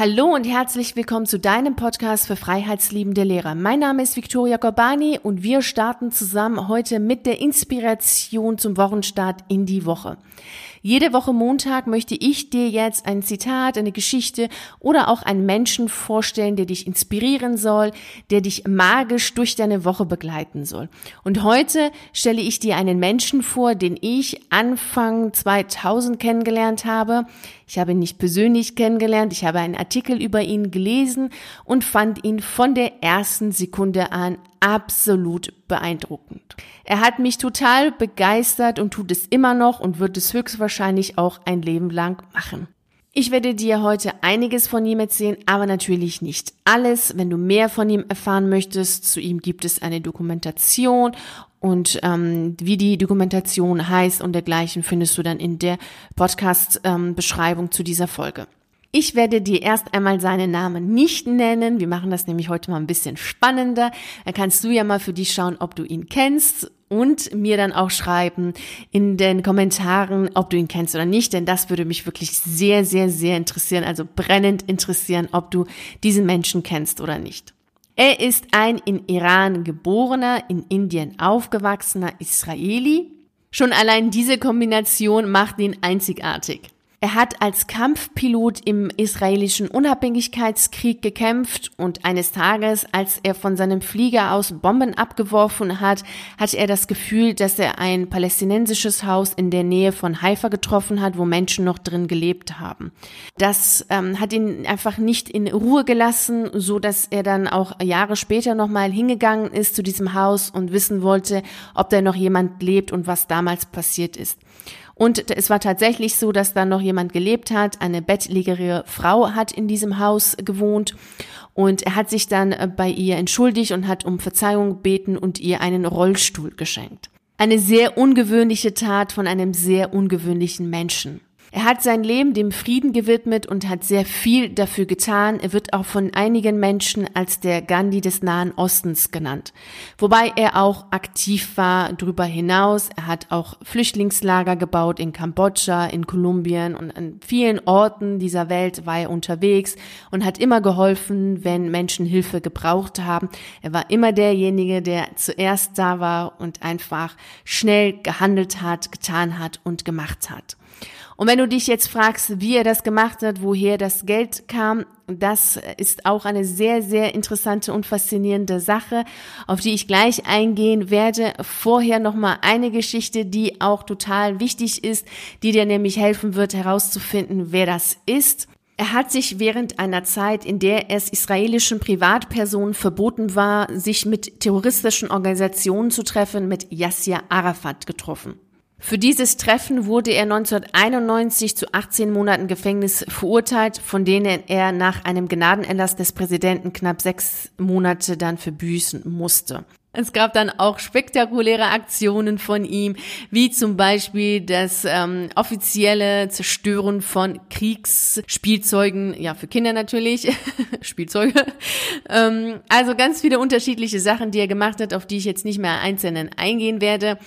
Hallo und herzlich willkommen zu deinem Podcast für freiheitsliebende Lehrer. Mein Name ist Viktoria Gorbani und wir starten zusammen heute mit der Inspiration zum Wochenstart in die Woche. Jede Woche Montag möchte ich dir jetzt ein Zitat, eine Geschichte oder auch einen Menschen vorstellen, der dich inspirieren soll, der dich magisch durch deine Woche begleiten soll. Und heute stelle ich dir einen Menschen vor, den ich Anfang 2000 kennengelernt habe. Ich habe ihn nicht persönlich kennengelernt, ich habe einen Artikel über ihn gelesen und fand ihn von der ersten Sekunde an absolut beeindruckend. Er hat mich total begeistert und tut es immer noch und wird es höchstwahrscheinlich auch ein Leben lang machen. Ich werde dir heute einiges von ihm erzählen, aber natürlich nicht alles. Wenn du mehr von ihm erfahren möchtest, zu ihm gibt es eine Dokumentation und ähm, wie die Dokumentation heißt und dergleichen findest du dann in der Podcast-Beschreibung ähm, zu dieser Folge. Ich werde dir erst einmal seinen Namen nicht nennen. Wir machen das nämlich heute mal ein bisschen spannender. Da kannst du ja mal für dich schauen, ob du ihn kennst und mir dann auch schreiben in den Kommentaren, ob du ihn kennst oder nicht, denn das würde mich wirklich sehr, sehr, sehr interessieren, also brennend interessieren, ob du diesen Menschen kennst oder nicht. Er ist ein in Iran geborener, in Indien aufgewachsener Israeli. Schon allein diese Kombination macht ihn einzigartig. Er hat als Kampfpilot im israelischen Unabhängigkeitskrieg gekämpft und eines Tages, als er von seinem Flieger aus Bomben abgeworfen hat, hatte er das Gefühl, dass er ein palästinensisches Haus in der Nähe von Haifa getroffen hat, wo Menschen noch drin gelebt haben. Das ähm, hat ihn einfach nicht in Ruhe gelassen, so dass er dann auch Jahre später nochmal hingegangen ist zu diesem Haus und wissen wollte, ob da noch jemand lebt und was damals passiert ist. Und es war tatsächlich so, dass da noch jemand gelebt hat. Eine bettlägerige Frau hat in diesem Haus gewohnt. Und er hat sich dann äh, bei ihr entschuldigt und hat um Verzeihung gebeten und ihr einen Rollstuhl geschenkt. Eine sehr ungewöhnliche Tat von einem sehr ungewöhnlichen Menschen. Er hat sein Leben dem Frieden gewidmet und hat sehr viel dafür getan. Er wird auch von einigen Menschen als der Gandhi des Nahen Ostens genannt. Wobei er auch aktiv war darüber hinaus. Er hat auch Flüchtlingslager gebaut in Kambodscha, in Kolumbien und an vielen Orten dieser Welt war er unterwegs und hat immer geholfen, wenn Menschen Hilfe gebraucht haben. Er war immer derjenige, der zuerst da war und einfach schnell gehandelt hat, getan hat und gemacht hat. Und wenn du dich jetzt fragst, wie er das gemacht hat, woher das Geld kam, das ist auch eine sehr, sehr interessante und faszinierende Sache, auf die ich gleich eingehen werde. Vorher nochmal eine Geschichte, die auch total wichtig ist, die dir nämlich helfen wird herauszufinden, wer das ist. Er hat sich während einer Zeit, in der es israelischen Privatpersonen verboten war, sich mit terroristischen Organisationen zu treffen, mit Yasser Arafat getroffen. Für dieses Treffen wurde er 1991 zu 18 Monaten Gefängnis verurteilt, von denen er nach einem Gnadenerlass des Präsidenten knapp sechs Monate dann verbüßen musste. Es gab dann auch spektakuläre Aktionen von ihm, wie zum Beispiel das ähm, offizielle Zerstören von Kriegsspielzeugen, ja für Kinder natürlich, Spielzeuge. Ähm, also ganz viele unterschiedliche Sachen, die er gemacht hat, auf die ich jetzt nicht mehr einzeln eingehen werde.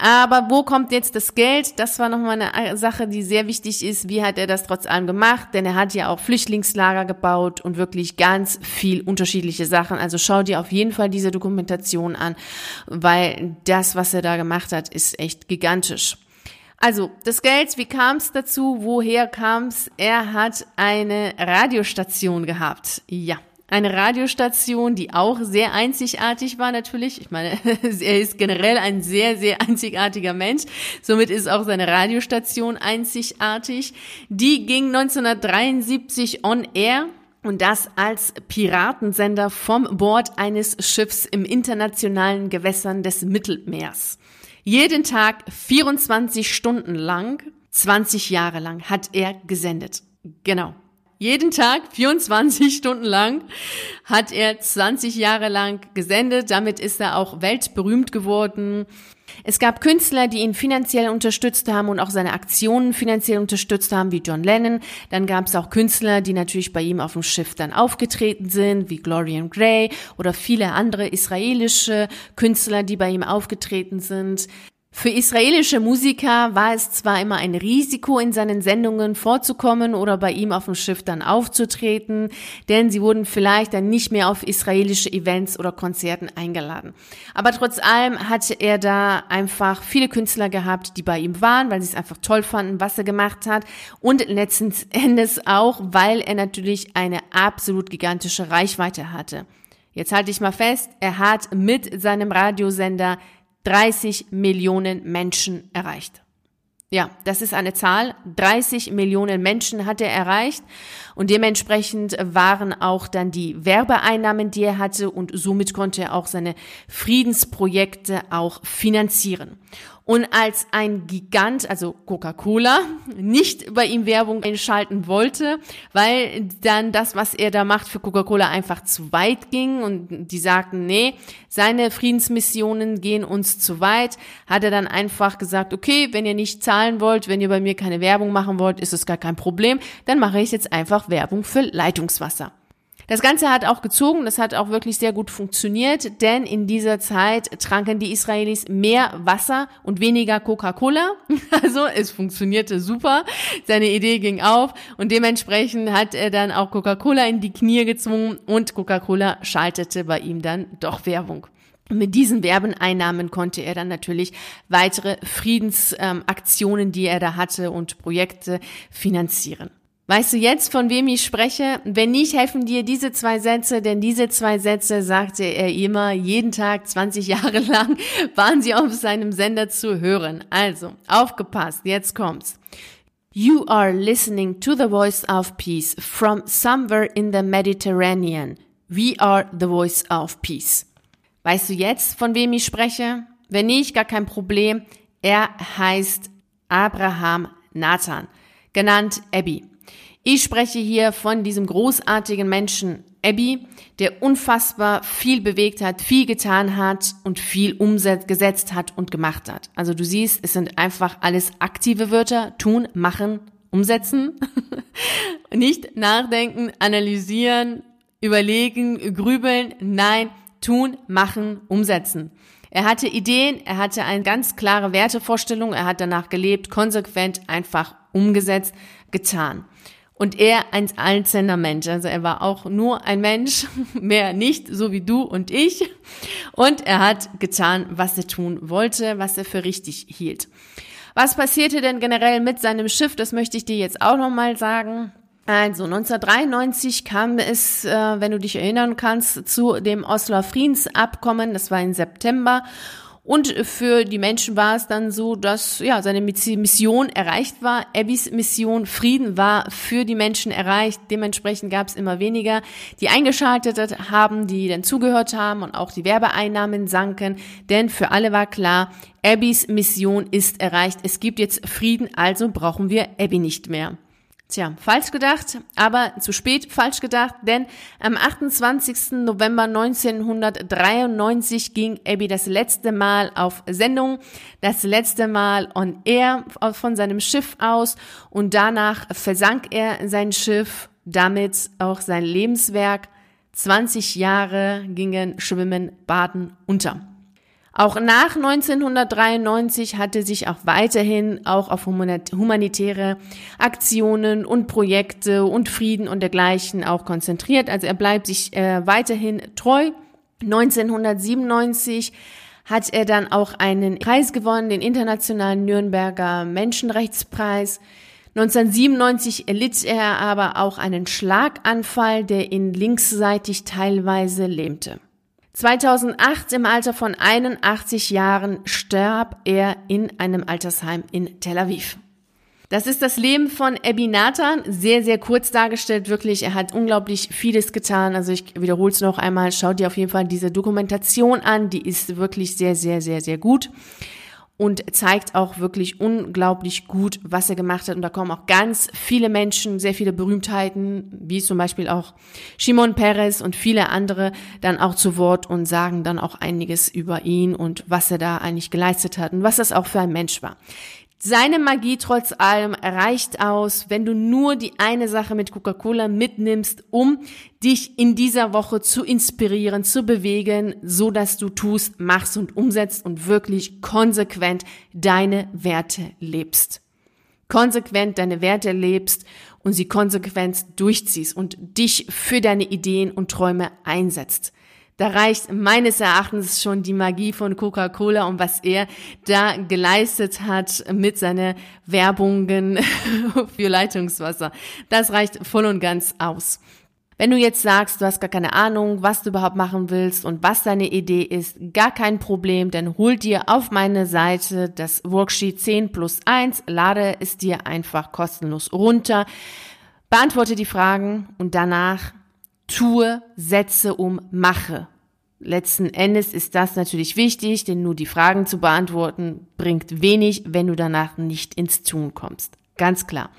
Aber wo kommt jetzt das Geld? Das war nochmal eine Sache, die sehr wichtig ist. Wie hat er das trotz allem gemacht? Denn er hat ja auch Flüchtlingslager gebaut und wirklich ganz viel unterschiedliche Sachen. Also schau dir auf jeden Fall diese Dokumentation an, weil das, was er da gemacht hat, ist echt gigantisch. Also, das Geld, wie kam es dazu? Woher kam es? Er hat eine Radiostation gehabt. Ja. Eine Radiostation, die auch sehr einzigartig war natürlich. Ich meine, er ist generell ein sehr, sehr einzigartiger Mensch. Somit ist auch seine Radiostation einzigartig. Die ging 1973 on air. Und das als Piratensender vom Bord eines Schiffs im internationalen Gewässern des Mittelmeers. Jeden Tag 24 Stunden lang, 20 Jahre lang hat er gesendet. Genau. Jeden Tag, 24 Stunden lang, hat er 20 Jahre lang gesendet. Damit ist er auch weltberühmt geworden. Es gab Künstler, die ihn finanziell unterstützt haben und auch seine Aktionen finanziell unterstützt haben, wie John Lennon. Dann gab es auch Künstler, die natürlich bei ihm auf dem Schiff dann aufgetreten sind, wie Glorian Gray oder viele andere israelische Künstler, die bei ihm aufgetreten sind. Für israelische Musiker war es zwar immer ein Risiko, in seinen Sendungen vorzukommen oder bei ihm auf dem Schiff dann aufzutreten, denn sie wurden vielleicht dann nicht mehr auf israelische Events oder Konzerten eingeladen. Aber trotz allem hatte er da einfach viele Künstler gehabt, die bei ihm waren, weil sie es einfach toll fanden, was er gemacht hat und letzten Endes auch, weil er natürlich eine absolut gigantische Reichweite hatte. Jetzt halte ich mal fest, er hat mit seinem Radiosender 30 Millionen Menschen erreicht. Ja, das ist eine Zahl. 30 Millionen Menschen hat er erreicht und dementsprechend waren auch dann die Werbeeinnahmen, die er hatte und somit konnte er auch seine Friedensprojekte auch finanzieren. Und als ein Gigant, also Coca-Cola, nicht bei ihm Werbung einschalten wollte, weil dann das, was er da macht für Coca-Cola einfach zu weit ging und die sagten, nee, seine Friedensmissionen gehen uns zu weit, hat er dann einfach gesagt, okay, wenn ihr nicht zahlen wollt, wenn ihr bei mir keine Werbung machen wollt, ist es gar kein Problem, dann mache ich jetzt einfach Werbung für Leitungswasser. Das Ganze hat auch gezogen, das hat auch wirklich sehr gut funktioniert, denn in dieser Zeit tranken die Israelis mehr Wasser und weniger Coca-Cola. Also es funktionierte super, seine Idee ging auf und dementsprechend hat er dann auch Coca-Cola in die Knie gezwungen und Coca-Cola schaltete bei ihm dann doch Werbung. Mit diesen Werbeneinnahmen konnte er dann natürlich weitere Friedensaktionen, die er da hatte und Projekte finanzieren. Weißt du jetzt, von wem ich spreche? Wenn nicht, helfen dir diese zwei Sätze, denn diese zwei Sätze sagte er immer jeden Tag 20 Jahre lang, waren sie auf seinem Sender zu hören. Also, aufgepasst, jetzt kommt's. You are listening to the voice of peace from somewhere in the Mediterranean. We are the voice of peace. Weißt du jetzt, von wem ich spreche? Wenn nicht, gar kein Problem. Er heißt Abraham Nathan, genannt Abby. Ich spreche hier von diesem großartigen Menschen, Abby, der unfassbar viel bewegt hat, viel getan hat und viel umgesetzt hat und gemacht hat. Also du siehst, es sind einfach alles aktive Wörter, tun, machen, umsetzen, nicht nachdenken, analysieren, überlegen, grübeln, nein, tun, machen, umsetzen. Er hatte Ideen, er hatte eine ganz klare Wertevorstellung, er hat danach gelebt, konsequent einfach umgesetzt, getan. Und er ein einzelner Mensch. Also er war auch nur ein Mensch, mehr nicht, so wie du und ich. Und er hat getan, was er tun wollte, was er für richtig hielt. Was passierte denn generell mit seinem Schiff? Das möchte ich dir jetzt auch nochmal sagen. Also 1993 kam es, äh, wenn du dich erinnern kannst, zu dem Osloer Friedensabkommen. Das war im September. Und für die Menschen war es dann so, dass ja seine Mission erreicht war. Abbys Mission Frieden war für die Menschen erreicht. Dementsprechend gab es immer weniger, die eingeschaltet haben, die dann zugehört haben und auch die Werbeeinnahmen sanken. Denn für alle war klar, Abbys Mission ist erreicht. Es gibt jetzt Frieden, also brauchen wir Abby nicht mehr. Tja, falsch gedacht, aber zu spät falsch gedacht, denn am 28. November 1993 ging Abby das letzte Mal auf Sendung, das letzte Mal on air von seinem Schiff aus und danach versank er sein Schiff, damit auch sein Lebenswerk. 20 Jahre gingen Schwimmen, Baden unter. Auch nach 1993 hatte sich auch weiterhin auch auf humanitäre Aktionen und Projekte und Frieden und dergleichen auch konzentriert. Also er bleibt sich äh, weiterhin treu. 1997 hat er dann auch einen Preis gewonnen, den internationalen Nürnberger Menschenrechtspreis. 1997 erlitt er aber auch einen Schlaganfall, der ihn linksseitig teilweise lähmte. 2008 im Alter von 81 Jahren starb er in einem Altersheim in Tel Aviv. Das ist das Leben von Abby Nathan, sehr, sehr kurz dargestellt, wirklich. Er hat unglaublich vieles getan. Also ich wiederhole es noch einmal, schaut dir auf jeden Fall diese Dokumentation an, die ist wirklich sehr, sehr, sehr, sehr gut und zeigt auch wirklich unglaublich gut, was er gemacht hat. Und da kommen auch ganz viele Menschen, sehr viele Berühmtheiten, wie zum Beispiel auch Shimon Peres und viele andere, dann auch zu Wort und sagen dann auch einiges über ihn und was er da eigentlich geleistet hat und was das auch für ein Mensch war. Seine Magie trotz allem reicht aus, wenn du nur die eine Sache mit Coca-Cola mitnimmst, um dich in dieser Woche zu inspirieren, zu bewegen, so dass du tust, machst und umsetzt und wirklich konsequent deine Werte lebst. Konsequent deine Werte lebst und sie konsequent durchziehst und dich für deine Ideen und Träume einsetzt. Da reicht meines Erachtens schon die Magie von Coca-Cola und was er da geleistet hat mit seinen Werbungen für Leitungswasser. Das reicht voll und ganz aus. Wenn du jetzt sagst, du hast gar keine Ahnung, was du überhaupt machen willst und was deine Idee ist, gar kein Problem, dann hol dir auf meine Seite das Worksheet 10 plus 1, lade es dir einfach kostenlos runter, beantworte die Fragen und danach tue, setze um, mache. Letzten Endes ist das natürlich wichtig, denn nur die Fragen zu beantworten bringt wenig, wenn du danach nicht ins Tun kommst. Ganz klar.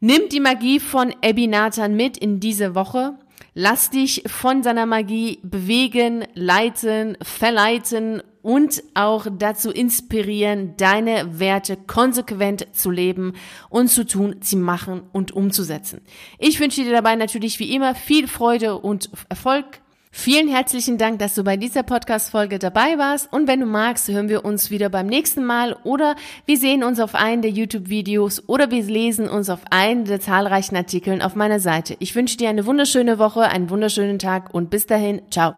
Nimm die Magie von Abby Nathan mit in diese Woche. Lass dich von seiner Magie bewegen, leiten, verleiten und auch dazu inspirieren, deine Werte konsequent zu leben und zu tun, zu machen und umzusetzen. Ich wünsche dir dabei natürlich wie immer viel Freude und Erfolg. Vielen herzlichen Dank, dass du bei dieser Podcast-Folge dabei warst. Und wenn du magst, hören wir uns wieder beim nächsten Mal oder wir sehen uns auf einen der YouTube-Videos oder wir lesen uns auf einen der zahlreichen Artikeln auf meiner Seite. Ich wünsche dir eine wunderschöne Woche, einen wunderschönen Tag und bis dahin, ciao.